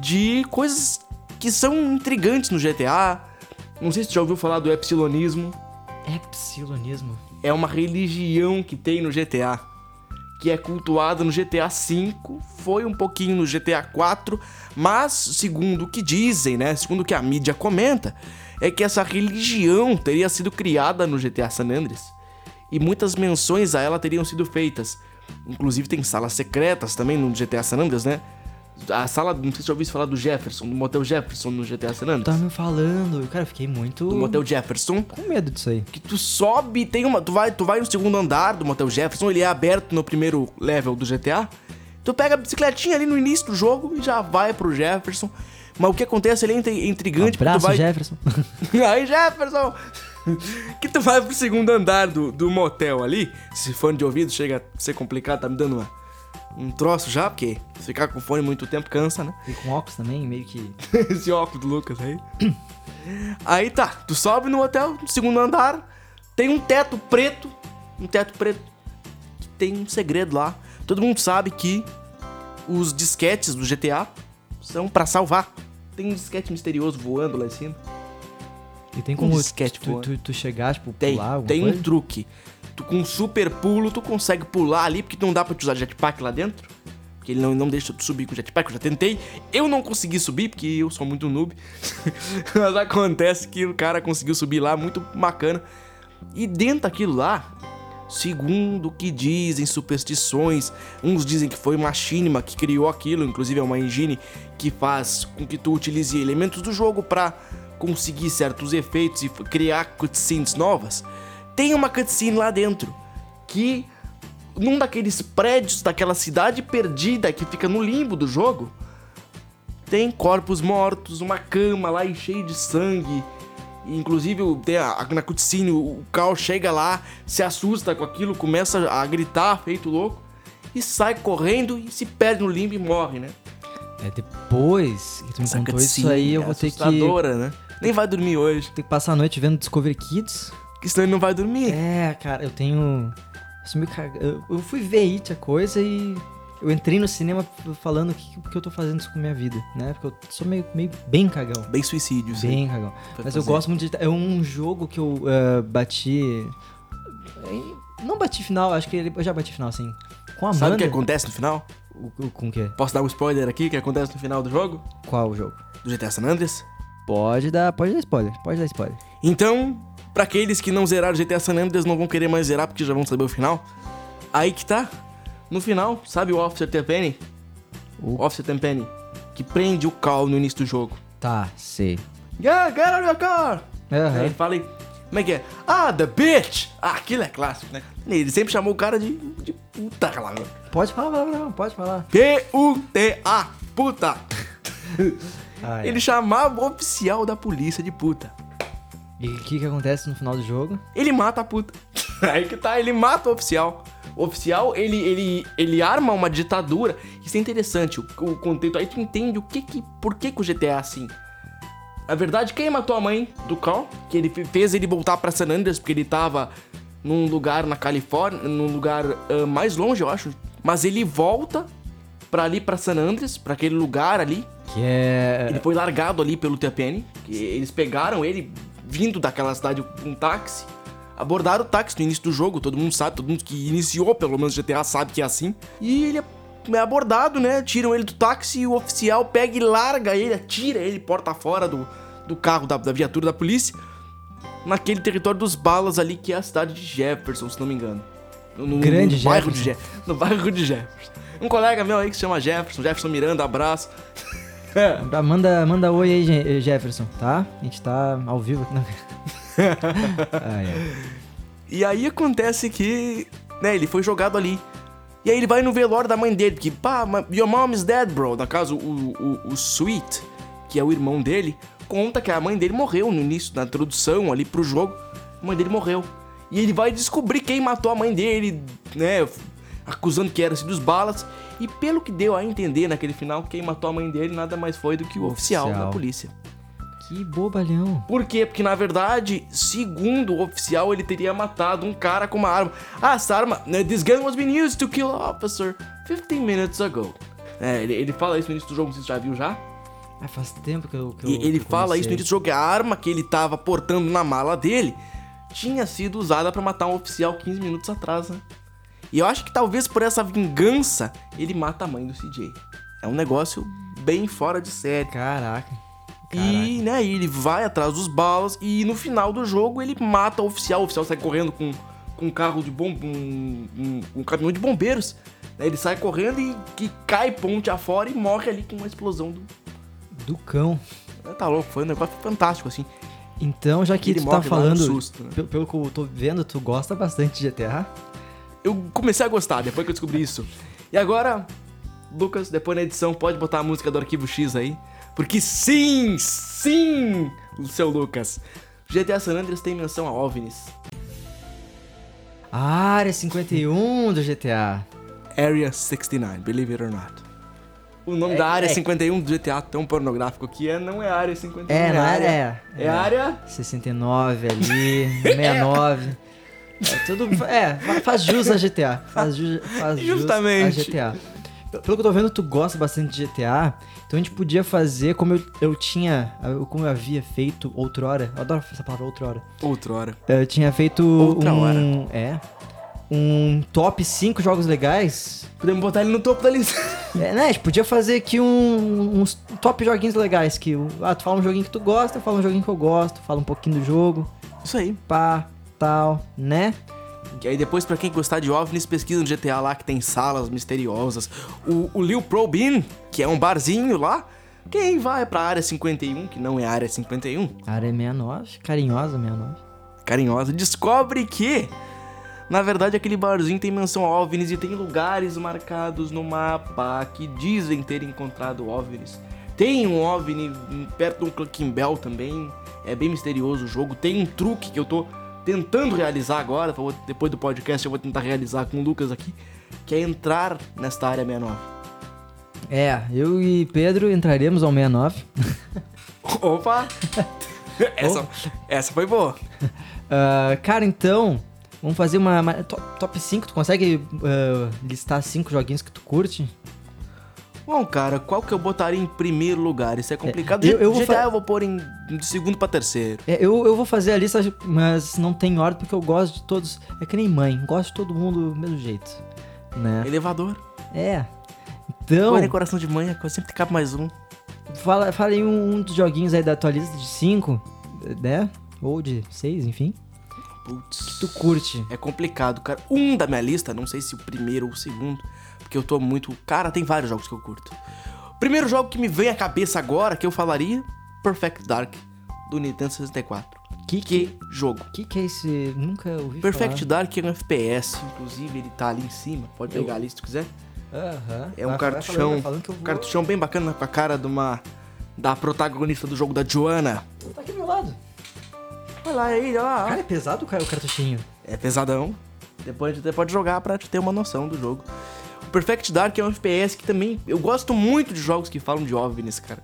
de coisas que são intrigantes no GTA. Não sei se você já ouviu falar do epsilonismo. Epsilonismo. é uma religião que tem no GTA, que é cultuada no GTA V, foi um pouquinho no GTA 4, mas segundo o que dizem, né, segundo o que a mídia comenta, é que essa religião teria sido criada no GTA San Andreas e muitas menções a ela teriam sido feitas. Inclusive tem salas secretas também no GTA San Andreas, né? A sala, não sei se você já ouviu falar do Jefferson, do Motel Jefferson no GTA San Andreas. Tava me falando. Cara, eu fiquei muito. Do Motel Jefferson. com medo disso aí. que tu sobe, tem uma, tu vai, tu vai no segundo andar do Motel Jefferson, ele é aberto no primeiro level do GTA. Tu pega a bicicletinha ali no início do jogo e já vai pro Jefferson. Mas o que acontece ali é intri- intrigante tu Abraço, vai Jefferson. Aí, Jefferson! que tu vai pro segundo andar do, do motel ali. Se fone de ouvido chega a ser complicado, tá me dando uma, um troço já, porque ficar com fone muito tempo cansa, né? E com óculos também, meio que. Esse óculos do Lucas aí. Aí tá, tu sobe no hotel, no segundo andar, tem um teto preto, um teto preto que tem um segredo lá. Todo mundo sabe que os disquetes do GTA são pra salvar. Tem um disquete misterioso voando lá em cima. E tem Um como disquete tu, voando. tu, tu chegar, tipo, Tem, pular tem um coisa? truque. Tu com um super pulo, tu consegue pular ali, porque não dá pra te usar jetpack lá dentro. Porque ele não, não deixa tu subir com jetpack, eu já tentei. Eu não consegui subir, porque eu sou muito noob. Mas acontece que o cara conseguiu subir lá, muito bacana. E dentro daquilo lá, segundo o que dizem superstições, uns dizem que foi Machinima que criou aquilo, inclusive é uma engine que faz com que tu utilize elementos do jogo pra conseguir certos efeitos e criar cutscenes novas. Tem uma cutscene lá dentro que num daqueles prédios daquela cidade perdida que fica no limbo do jogo, tem corpos mortos, uma cama lá e cheia de sangue. E, inclusive, tem a, na cutscene, o, Cal chega lá, se assusta com aquilo, começa a gritar, feito louco, e sai correndo e se perde no limbo e morre, né? É depois que tu me Essa contou isso aí, eu é vou ter que, né? Nem vai dormir hoje, ter que passar a noite vendo Discovery Kids. Porque senão ele não vai dormir. É, cara, eu tenho. eu Eu, eu fui ver It, a coisa, e eu entrei no cinema falando o que, que eu tô fazendo isso com a minha vida, né? Porque eu sou meio, meio bem cagão. Bem suicídio, sim. Bem cagão. Vai Mas eu fazer. gosto muito de. É um jogo que eu eh, bati. em- Não bati final, acho que ele- eu já bati final, assim. Com a Amanda. Sabe o que acontece no final? O- o- com o quê? Posso dar um spoiler aqui, o que acontece no final do jogo? Qual o jogo? Do GTA San Andreas? Pode dar, pode dar spoiler, pode dar spoiler. Então, pra aqueles que não zeraram GTA San Andreas, não vão querer mais zerar porque já vão saber o final. Aí que tá. No final, sabe o Officer Tenpenny? O- Officer Tenpenny. que prende o Cal no início do jogo. Tá, sei. Yeah, get out of your car! Aham. Aí ele fala aí, como é que é? Ah, the bitch! Ah, aquilo é clássico, né? Ele sempre chamou o cara de, de puta lá. Pode falar, não, pode falar. P-U-T-A, puta! Ah, Ele chamava o oficial da polícia de puta. E o que, que acontece no final do jogo? Ele mata a puta. Aí que tá, ele mata o oficial. O oficial, ele, ele, ele arma uma ditadura. Isso é interessante, o, o contexto. Aí tu entende o que que, por que que o GTA é assim. Na verdade, quem matou a mãe do Carl, que ele fe- fez ele voltar pra San Andreas, porque ele tava num lugar na Califórnia, num lugar ah, mais longe, eu acho. Mas ele volta pra ali, pra San Andreas, pra aquele lugar ali, Que é. ele foi largado ali pelo TPN, que eles pegaram ele vindo daquela cidade com um táxi. Abordaram o táxi no início do jogo, todo mundo sabe, todo mundo que iniciou pelo menos GTA sabe que é assim. E ele é abordado, né? Tiram ele do táxi e o oficial pega e larga ele, atira ele porta fora do, do carro da, da viatura da polícia. Naquele território dos balas ali, que é a cidade de Jefferson, se não me engano. No, Grande no bairro de Jefferson. Je- No bairro de Jefferson. Um colega meu aí que se chama Jefferson, Jefferson Miranda, abraço. Manda, manda oi aí, Je- Jefferson, tá? A gente tá ao vivo aqui na. ah, é. E aí acontece que, né, ele foi jogado ali. E aí ele vai no velório da mãe dele, que, pá, your mom is dead, bro. No caso, o, o, o Sweet, que é o irmão dele, conta que a mãe dele morreu no início, na introdução ali pro jogo. A mãe dele morreu. E ele vai descobrir quem matou a mãe dele, né, acusando que era dos balas. E pelo que deu a entender naquele final, quem matou a mãe dele nada mais foi do que o, oficial, oficial. da polícia. Que bobalhão. Por quê? Porque na verdade, segundo o oficial, ele teria matado um cara com uma arma. Ah, essa arma. né, This gun was being used to kill an officer 15 minutes ago. É, ele, ele fala isso no início do jogo, você já viu já? Ah, faz tempo que eu. Que eu ele que fala isso no início do jogo, que a arma que ele tava portando na mala dele tinha sido usada pra matar um oficial 15 minutos atrás, né? E eu acho que talvez por essa vingança ele mata a mãe do CJ. É um negócio bem fora de série. Caraca. E, né, ele vai atrás dos balas e no final do jogo ele mata o oficial. O oficial sai correndo com, com um carro de bom um, um, um caminhão de bombeiros. né, Ele sai correndo e que cai ponte afora e morre ali com uma explosão do. Do cão. Tá louco, foi um negócio fantástico, assim. Então, já que Ele tu tá falando, susto, né? pelo, pelo que eu tô vendo, tu gosta bastante de GTA. Eu comecei a gostar depois que eu descobri isso. E agora, Lucas, depois na edição, pode botar a música do Arquivo X aí. Porque sim, sim, o seu Lucas. GTA San Andreas tem menção a OVNIs. A área 51 do GTA. Area 69, believe it or not. O nome da área é- 51 do GTA tão pornográfico que é, não é área 51. É, não é? área. É, É área. 69 ali, 69. É tudo. É, fa- faz jus a GTA. Faz, ju, faz jus Justamente. a GTA. Pelo que eu tô vendo, tu gosta bastante de GTA. Então a gente podia fazer como eu, eu tinha. Como eu havia feito outrora. Eu adoro essa palavra outrora. Outrora. Eu tinha feito Outra um. É. Um top 5 jogos legais. Podemos botar ele no topo da lista. É, né? A gente podia fazer aqui um- uns top joguinhos legais. Que, ah, tu fala um joguinho que tu gosta, eu falo um joguinho que eu gosto, fala um pouquinho do jogo, Isso aí. pá, tal, né? E aí depois, pra quem gostar de OVNIs, pesquisa no GTA lá que tem salas misteriosas. O, o Lil Pro Bean, que é um barzinho lá. Quem vai pra área 51, que não é área 51, Área 69, carinhosa 69. carinhosa, descobre que, na verdade, aquele barzinho tem menção a OVNIs e tem lugares marcados no mapa que dizem ter encontrado OVNIs. Tem um OVNI perto de um Clucking Bell também, é bem misterioso o jogo. Tem um truque que eu tô tentando realizar agora, depois do podcast eu vou tentar realizar com o Lucas aqui, que é entrar nesta área 69. É, eu e Pedro entraremos ao 69. Opa! essa, essa foi boa. Ah, cara, então, vamos fazer uma, uma to- top 5. Tu consegue ah, listar 5 joguinhos que tu curte? Bom, cara, qual que eu botaria em primeiro lugar? Isso é complicado. eu- eu vou GTA eu vou pôr em de segundo pra terceiro. É, eu, eu vou fazer a lista, mas não tem ordem porque eu gosto de todos. É que nem mãe, gosto de todo mundo do mesmo jeito. Né? Elevador. É. Então, Porém, coração de mãe, sempre cabe mais um. fala, fala aí um, um dos joguinhos aí da tua lista de 5, né? Ou de 6, enfim. Putz. Tu curte. É complicado, cara. Um da minha lista, não sei se o primeiro ou o segundo, porque eu tô muito. Cara, tem vários jogos que eu curto. Primeiro jogo que me vem à cabeça agora, que eu falaria, Perfect Dark, do Nintendo 64. Que, Que jogo. que que é esse? Nunca ouvi Perfect Dark é um FPS, inclusive ele tá ali em cima, pode pegar ali se tu quiser. falar. Aham. É um Vai- vai cartuchão, vai falando que eu vou- cartuchão bem bacana com a cara de uma da protagonista do jogo da Joana. Tá aqui do meu lado. Olha lá aí, olha lá. Cara, é pesado cara, o cartuchinho. É pesadão. Depois a gente pode jogar pra te ter uma noção do jogo. Perfect Dark é um FPS que também. Eu gosto muito de jogos que falam de OVNIs, cara.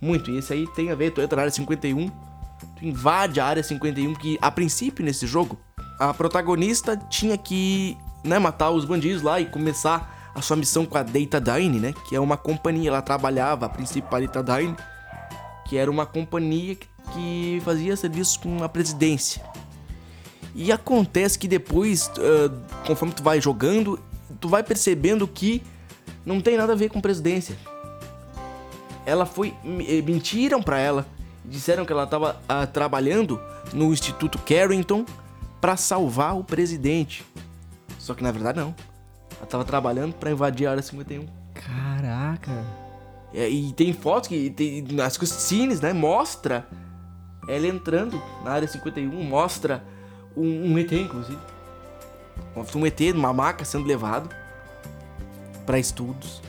Muito. E esse aí tem a ver, tu entra na área 51. Tu invade a área 51, que a princípio nesse jogo, a protagonista tinha que né, matar os bandidos lá e começar a sua missão com a Datadyne, né? Que é uma companhia. Ela trabalhava a princípio para a Datadyne, que era uma companhia que, que fazia serviço com a presidência. E acontece que depois, ah, conforme tu vai jogando, tu vai percebendo que não tem nada a ver com presidência. Ela foi. eh, Mentiram pra ela. Disseram que ela tava ah, trabalhando no Instituto Carrington pra salvar o presidente. Só que na verdade não. Ela tava trabalhando pra invadir a área 51. Caraca. É, e tem fotos que tem, nas cutscenes, né? Mostra ela entrando na área 51, mostra um, um ET, inclusive. Um ET numa maca sendo levado pra estudos.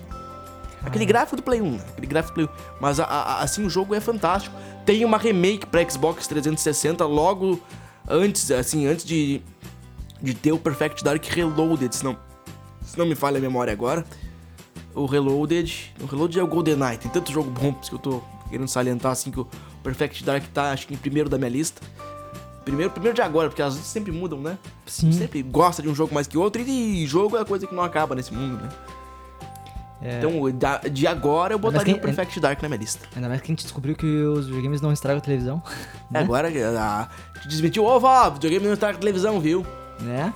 Aquele gráfico do Play 1, né? Aquele gráfico do Play 1. Mas a- a- assim, o jogo é fantástico. Tem uma remake pra Xbox 360 logo antes, assim, antes de, de ter o Perfect Dark Reloaded, se não, se não me falha a memória agora o Reloaded. O Reloaded é o GoldenEye. Tem tanto jogo bom que eu tô querendo salientar assim que o Perfect Dark tá, acho que em primeiro da minha lista. Primeiro, primeiro de agora, porque as sempre mudam, né? Sim. Sempre gosta de um jogo mais que outro e jogo é a coisa que não acaba nesse mundo, né? É, Então, da- de agora eu botaria o Perfect Dark na minha lista. Ainda mais que a gente descobriu que os videogames não estragam a televisão. É, Agora, a, te desmentiu, ô vó, videogame não tá na televisão, viu? né?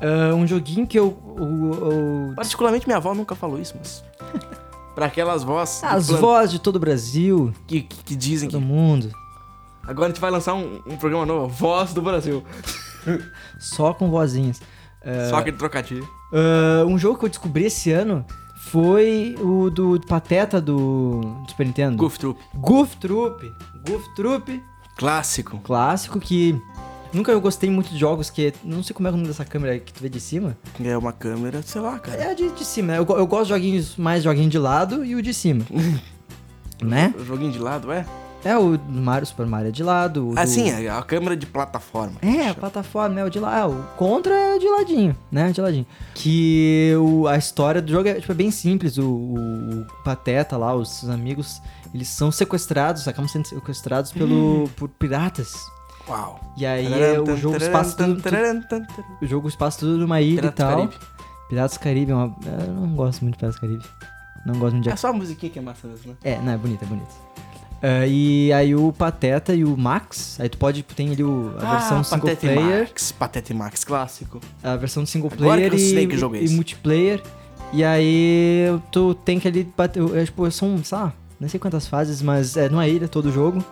Ah, um joguinho que eu. o- o- Particularmente minha avó nunca falou isso, mas. pra aquelas vozes as vozes de todo o Brasil, que, que, que dizem todo que. mundo, Agora a gente vai lançar um, um programa novo, Voz do Brasil. só com vozinhas. Ah, Só aquele trocadilho. ah, um jogo que eu descobri esse ano foi o do Pateta do, do Super Nintendo. Goof Troop. Goof Troop. Goof Troop, Clássico. clássico que. Nunca eu gostei muito de jogos que. Não sei como é o nome dessa câmera que tu vê de cima. É uma câmera, sei lá, cara. É a de, de cima, né? Eu, eu gosto de joguinhos mais joguinho de lado e o de cima. né? O joguinho de lado, é? É o Mario Super Mario é de lado. o Ah, do- sim, é a câmera de plataforma. É, a plataforma, é o de lá. É, o contra é de ladinho, né? De ladinho. Que o, a história do jogo é, tipo, é bem simples. O, o- Pateta lá, os seus amigos, eles são sequestrados, acabam sendo sequestrados pelo, por piratas. Uau. E aí é, o jogo passa tudo, o jogo passa tudo numa ilha Piratas e tal. Caribe. Piratas Caribe é uma. Eu não gosto muito de Piratas Caribe. Não gosto muito de É só a musiquinha que é massa mesmo, né? é, não, é bonito, é bonito. Ah, e aí o Pateta e o Max, aí tu pode, tem ali o, a versão single player, Max, Patete Max clássico. a versão single Agora player e, é e multiplayer. E aí tu tem que ali bater, é, tipo, são, sei lá, não sei quantas fases, mas é numa ilha todo o jogo.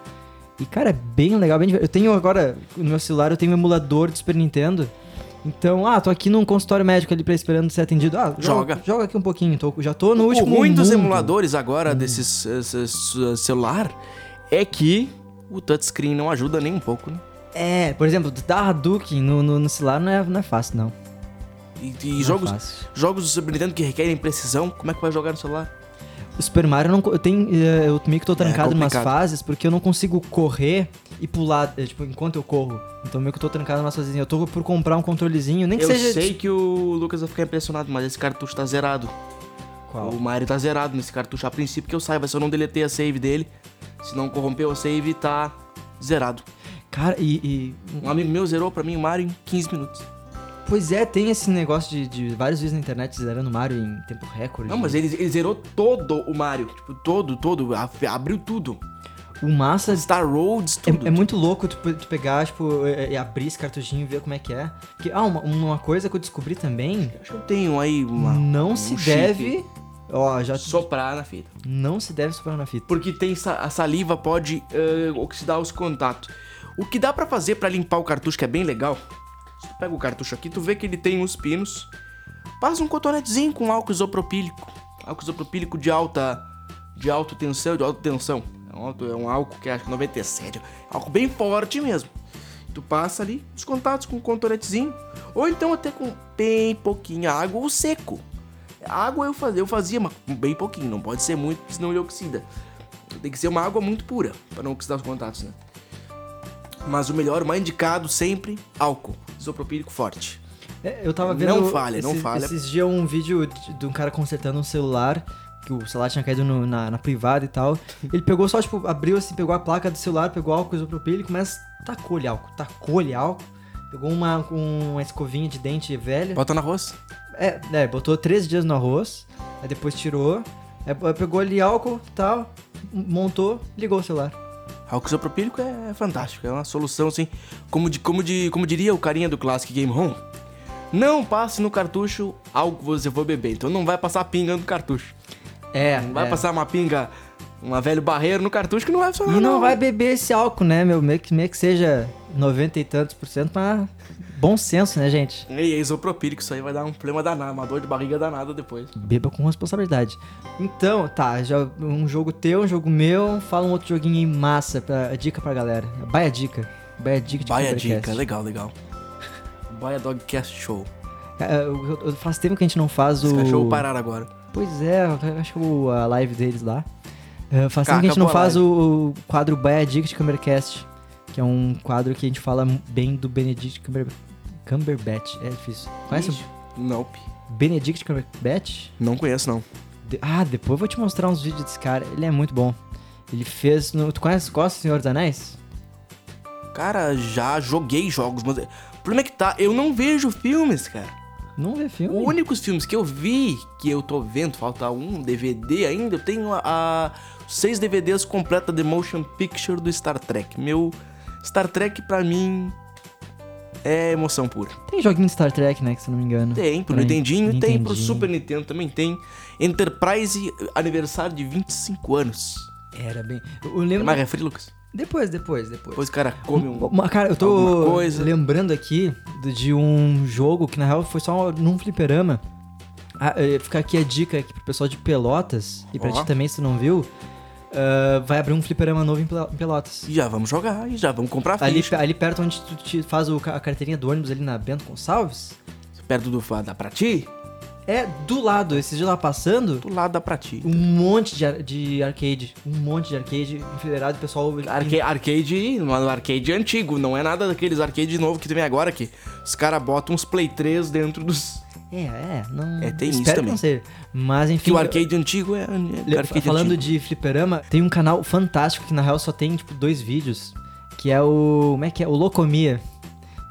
E cara, é bem legal, bem divertido. Eu tenho agora, no meu celular, eu tenho um emulador de Super Nintendo. Então, ah, tô aqui num consultório médico ali pra esperando ser atendido. Ah, Joga. Joga aqui um pouquinho, tô, já tô no o último ruim dos emuladores agora desses esses, uh, celular é que o touchscreen não ajuda nem um pouco, né? É, por exemplo, dar Hadouken no, no, no celular não é, não é fácil, não. E, e Não é jogos, fácil. jogos do Super Nintendo que requerem precisão, como é que vai jogar no celular? O Super Mario eu não. Eu, tenho, eh, eu meio que tô trancado em umas É fases porque eu não consigo correr e pular, eh, tipo, enquanto eu corro. Então meio que eu tô trancado em umas fases. Eu tô por comprar um controlezinho, nem que Eu seja. sei que o Lucas vai ficar impressionado, mas esse cartucho tá zerado. Qual? O Mario tá zerado nesse cartucho. A princípio que eu saiba, se eu não deletei a save dele, se não corrompeu a save, tá zerado. Cara, e, e- Um amigo meu zerou pra mim o Mario em 15 minutos. Pois é, tem esse negócio de, de vários vídeos na internet zerando o Mario em tempo recorde. Não, mas ele, ele zerou todo o Mario. Tipo, todo, todo. Abriu tudo. O massa. Star Roads, tudo. É, é muito louco tu, tu pegar, tipo, e, e abrir esse cartuchinho e ver como é que é. Porque, ah, uma, uma coisa que eu descobri também. Acho que eu tenho aí uma. não um se chip. deve. Ó, já. Soprar na fita. Não se deve soprar na fita. Porque tem sa- a saliva pode eh, oxidar os contatos. O que dá pra fazer pra limpar o cartucho, que é bem legal. Tu pega o cartucho aqui, tu vê que ele tem uns pinos. Passa um cotonetezinho com álcool isopropílico. Álcool isopropílico de alta de alta tensão, de alta tensão. É um, é um álcool que acho que 97. É álcool bem forte mesmo. Tu passa ali os contatos com um contoretezinho. Ou então até com bem pouquinha água ou seco. Água eu fazia, eu fazia, mas bem pouquinho. Não pode ser muito, porque senão ele oxida. Tem que ser uma água muito pura, para não oxidar os contatos, né? Mas o melhor, o mais indicado sempre, álcool. Isopropílico forte. É, eu tava vendo. Não falha, não esses, falha. Esses dias um vídeo de, um cara consertando um celular, que o celular tinha caído no- na, na privada e tal. Ele pegou só, tipo, abriu assim, pegou a placa do celular, pegou álcool isopropílico, mas tacou-lhe álcool, tacou-lhe álcool. Pegou uma, uma escovinha de dente velha. Bota no arroz. É, é, botou três dias no arroz, aí depois tirou, aí pegou ali álcool e tal, montou, ligou o celular. Álcool isopropílico é fantástico, é uma solução assim, como, de, como, de, como diria o carinha do Classic Game Home. Não passe no cartucho algo que você for beber, então não vai passar pinga no cartucho. É, Não vai é. passar uma pinga, uma velho barreiro no cartucho que não vai funcionar E não vai beber esse álcool, né, meu? Meio que, meio que seja 90 e tantos por cento, mas bom senso, né, gente? E é isopropílico, isso aí vai dar um problema danado, uma dor de barriga danada depois. Beba com responsabilidade. Então, tá, já um jogo teu, um jogo meu, fala um outro joguinho aí massa, pra, dica pra galera. Baia dica. Baia dica de Baia dica, legal, legal. Baia Dogcast Show. É, eu- eu- eu- Faz tempo que a gente não faz Os o... cachorros pararam agora. Pois é, acho que a live deles lá. É, faz tempo que a gente não faz o, o quadro Dica de Cumbercast, que é um quadro que a gente fala bem do Benedict Cumber... Cumberbatch. É difícil. Conhece Ixi, Nope. Benedict Cumberbatch? Não conheço, não. De- Ah, depois eu vou te mostrar uns vídeos desse cara. Ele é muito bom. Ele fez. No... Tu conhece, gosta do Senhor dos Anéis? Cara, já joguei jogos, mas... O problema é que tá, eu não vejo filmes, cara. Não vê filme? Os únicos filmes que eu vi, que eu tô vendo, falta um DVD ainda, eu tenho a, a- seis DVDs completa de motion picture do Star Trek. Meu Star Trek pra mim é emoção pura. Tem joguinho de Star Trek, né? Que se não me engano. Tem pro Nintendinho, tem pro. Super Nintendo também tem. Enterprise aniversário de 25 anos. Era bem. Eu lembro. mais refri, Lucas? Depois, depois, depois. Depois o cara come um... Uma- Cara, eu tô lembrando aqui de- um jogo que na real foi só num fliperama. Ah, eh, fica aqui a dica aqui pro pessoal de Pelotas e pra Ó. ti também, se tu não viu. ah, vai abrir um fliperama novo em Pel- em Pelotas. E já vamos jogar, e já vamos comprar ficha. ali perto onde tu faz a carteirinha do ônibus ali na Bento Gonçalves. Perto do da Prati, É do lado, esses dias lá passando, do lado da Prati. um monte de, ar- de arcade. Um monte de arcade enfileirado, pessoal. Arca arcade, no arcade antigo, não é nada daqueles arcade novo que tu vem agora que os caras botam uns Play 3 dentro dos. É, é, não. É, tem isso também. Não seja. Mas enfim. Que o arcade antigo é, é arcade Falando antigo. de fliperama, tem um canal fantástico que na real só tem, tipo, dois vídeos. Que é o. Como é que é? O Locomia.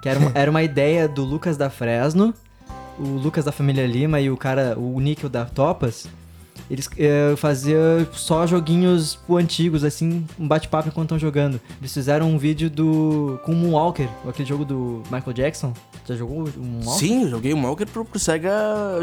Que era uma, era uma ideia do Lucas da Fresno, o Lucas da família Lima e o cara, o Níquel da Topas. Eles eh, faziam só joguinhos antigos, assim, um bate-papo enquanto estão jogando. Eles fizeram um vídeo do. com o Moonwalker, aquele jogo do Michael Jackson. Já jogou o Moonwalker? Sim, eu joguei o Walker pro, pro Sega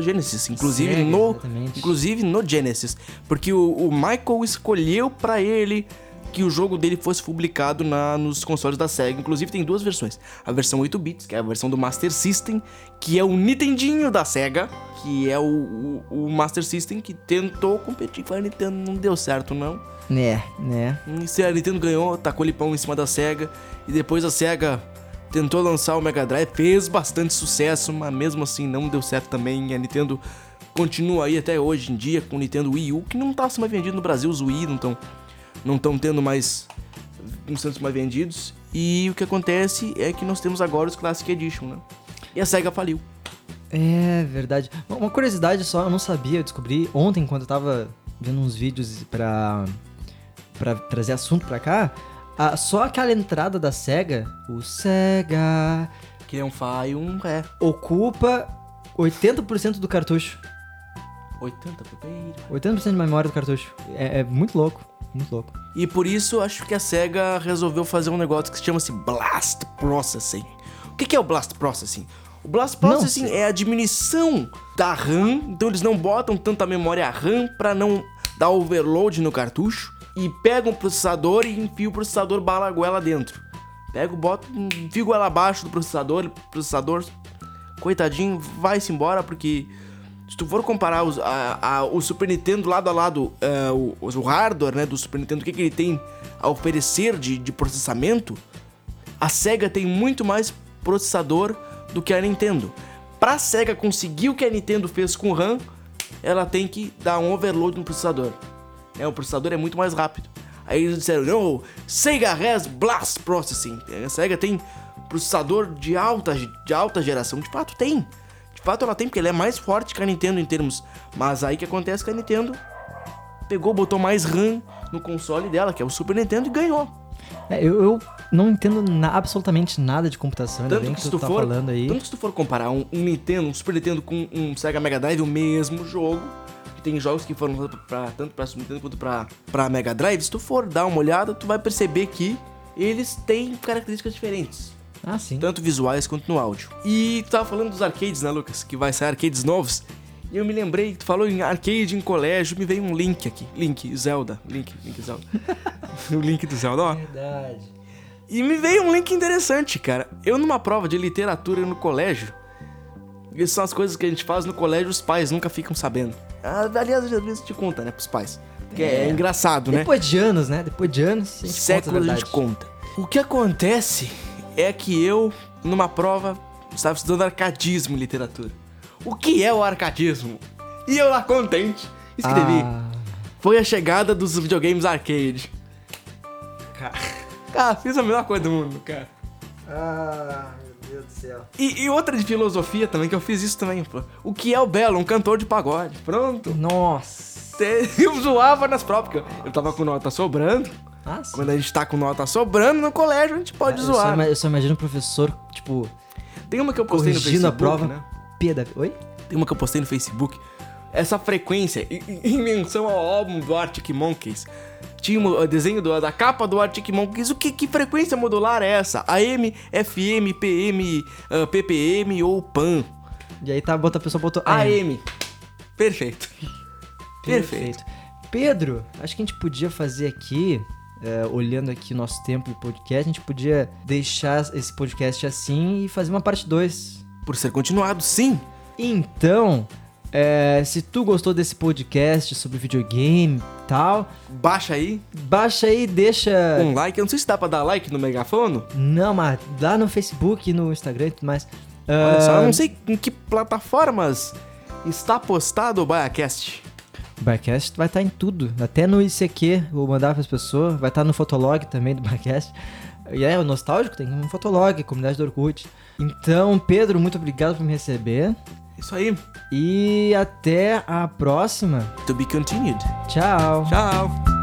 Genesis, inclusive Sega, no exatamente. inclusive no Genesis, porque o, o Michael escolheu pra ele que o jogo dele fosse publicado na, nos consoles da Sega. Inclusive tem duas versões. A versão 8 bits, que é a versão do Master System, que é o Nintendinho da Sega, que é o, o, o Master System que tentou competir com a Nintendo, não deu certo não. Né, né. E a Nintendo ganhou, tacou lipão em cima da SEGA. E depois a SEGA tentou lançar o Mega Drive, fez bastante sucesso, mas mesmo assim não deu certo também. E a Nintendo continua aí até hoje em dia com o Nintendo Wii U, que não tá sendo mais vendido no Brasil, os Wii não estão não tão tendo mais. não sendo mais vendidos. E o que acontece é que nós temos agora os Classic Edition, né? E a SEGA faliu. É verdade. Uma- curiosidade só, eu não sabia, eu descobri ontem quando eu tava vendo uns vídeos pra, pra trazer assunto pra cá. ah, só aquela entrada da SEGA, o SEGA, Que é um e um Ré. ocupa 80% do cartucho. 80 popeira. 80% de memória do cartucho. É, é muito louco, muito louco. E por isso acho que a SEGA resolveu fazer um negócio que se chama-se Blast Processing. O que é o Blast Processing? O Blast Não Processing sei. é a diminuição da RAM, então eles não botam tanta memória RAM para não dar overload no cartucho e pegam o processador e enfia o processador bala a goela dentro. Pega, bota, enfia a goela abaixo do processador, o processador, coitadinho, vai-se embora porque Se tu for comparar os, a- a- o Super Nintendo lado a lado, é, o, o hardware né, do Super Nintendo, o que, que ele tem a oferecer de, de processamento, a SEGA tem muito mais processador do que a Nintendo. Pra SEGA conseguir o que a Nintendo fez com o RAM, ela tem que dar um overload no processador. É, o processador é muito mais rápido. Aí eles disseram, não, Sega has Blast Processing. A Sega tem processador de alta, de alta geração. De fato tem. De fato ela tem, porque ela é mais forte que a Nintendo em termos. Mas aí que acontece que a Nintendo pegou, botou mais RAM no console dela, que é o Super Nintendo, e ganhou. É, eu, eu não entendo na- absolutamente nada de computação, Tanto que, que, se tu tá for, falando aí. tanto que se tu for comparar um, um Nintendo, um Super Nintendo com um Sega Mega Drive, o mesmo jogo, que tem jogos que foram lançados pra, tanto pra Super Nintendo quanto pra, pra Mega Drive, se tu for dar uma olhada, tu vai perceber que eles têm características diferentes, Ah, sim. tanto visuais quanto no áudio. E tu tava falando dos arcades, né, Lucas? Que vai sair arcades novos. E eu me lembrei, tu falou em arcade em colégio, me veio um link aqui. Link, Zelda. Link, link Zelda. o link do Zelda, ó. Verdade. E me veio um link interessante, cara. Eu numa prova de literatura no colégio, isso são as coisas que a gente faz no colégio, os pais nunca ficam sabendo. Ah, Aliás, às vezes te conta, né, pros pais. Porque é, É. engraçado, né? Depois de anos, né? Depois de anos, a gente Séculos conta a a gente conta. O que acontece é que eu, numa prova, estava estudando arcadismo em literatura. O que é o arcadismo? E eu lá contente, escrevi. Ah, Foi a chegada dos videogames arcade. Cara, fiz a melhor coisa do mundo, cara. ah, meu Deus do céu. E, e outra de filosofia também, que eu fiz isso também, pô. O que é o Belo? Um cantor de pagode. Pronto. Nossa. Eu zoava nas provas, porque eu tava com nota sobrando. Ah, sim. Quando a gente tá com nota sobrando no colégio, a gente pode eu, só, zoar. ima- eu só imagino o professor, tipo, Tem uma que eu postei no Facebook, a prova. né? P da... Oi? Tem uma que eu postei no Facebook. Essa frequência, em, menção ao álbum do Arctic Monkeys, tinha o desenho do- da capa do Arctic Monkeys. O que, que frequência modular é essa? AM, FM, PM, ah, PPM ou PAN? E aí tá, bota, a pessoa botou... AM. Perfeito. Perfeito. Pedro, acho que a gente podia fazer aqui, é, olhando aqui o nosso tempo de podcast, a gente podia deixar esse podcast assim e fazer uma parte 2. Por ser continuado, sim. Então, é, se tu gostou desse podcast sobre videogame e tal, Baixa aí, baixa aí, deixa... um like. Eu não sei se dá pra dar like no megafono. Não, mas lá no Facebook, no Instagram e tudo mais. Olha só, Ah, eu não sei em que plataformas está postado o BaiaCast. Barcast vai estar em tudo, até no ICQ, vou mandar para as pessoas, vai estar no Fotolog também do Barcast. E é, o Nostálgico tem um Fotolog, comunidade do Orkut. Então, Pedro, muito obrigado por me receber. Isso aí. E até a próxima. To be continued. Tchau. Tchau.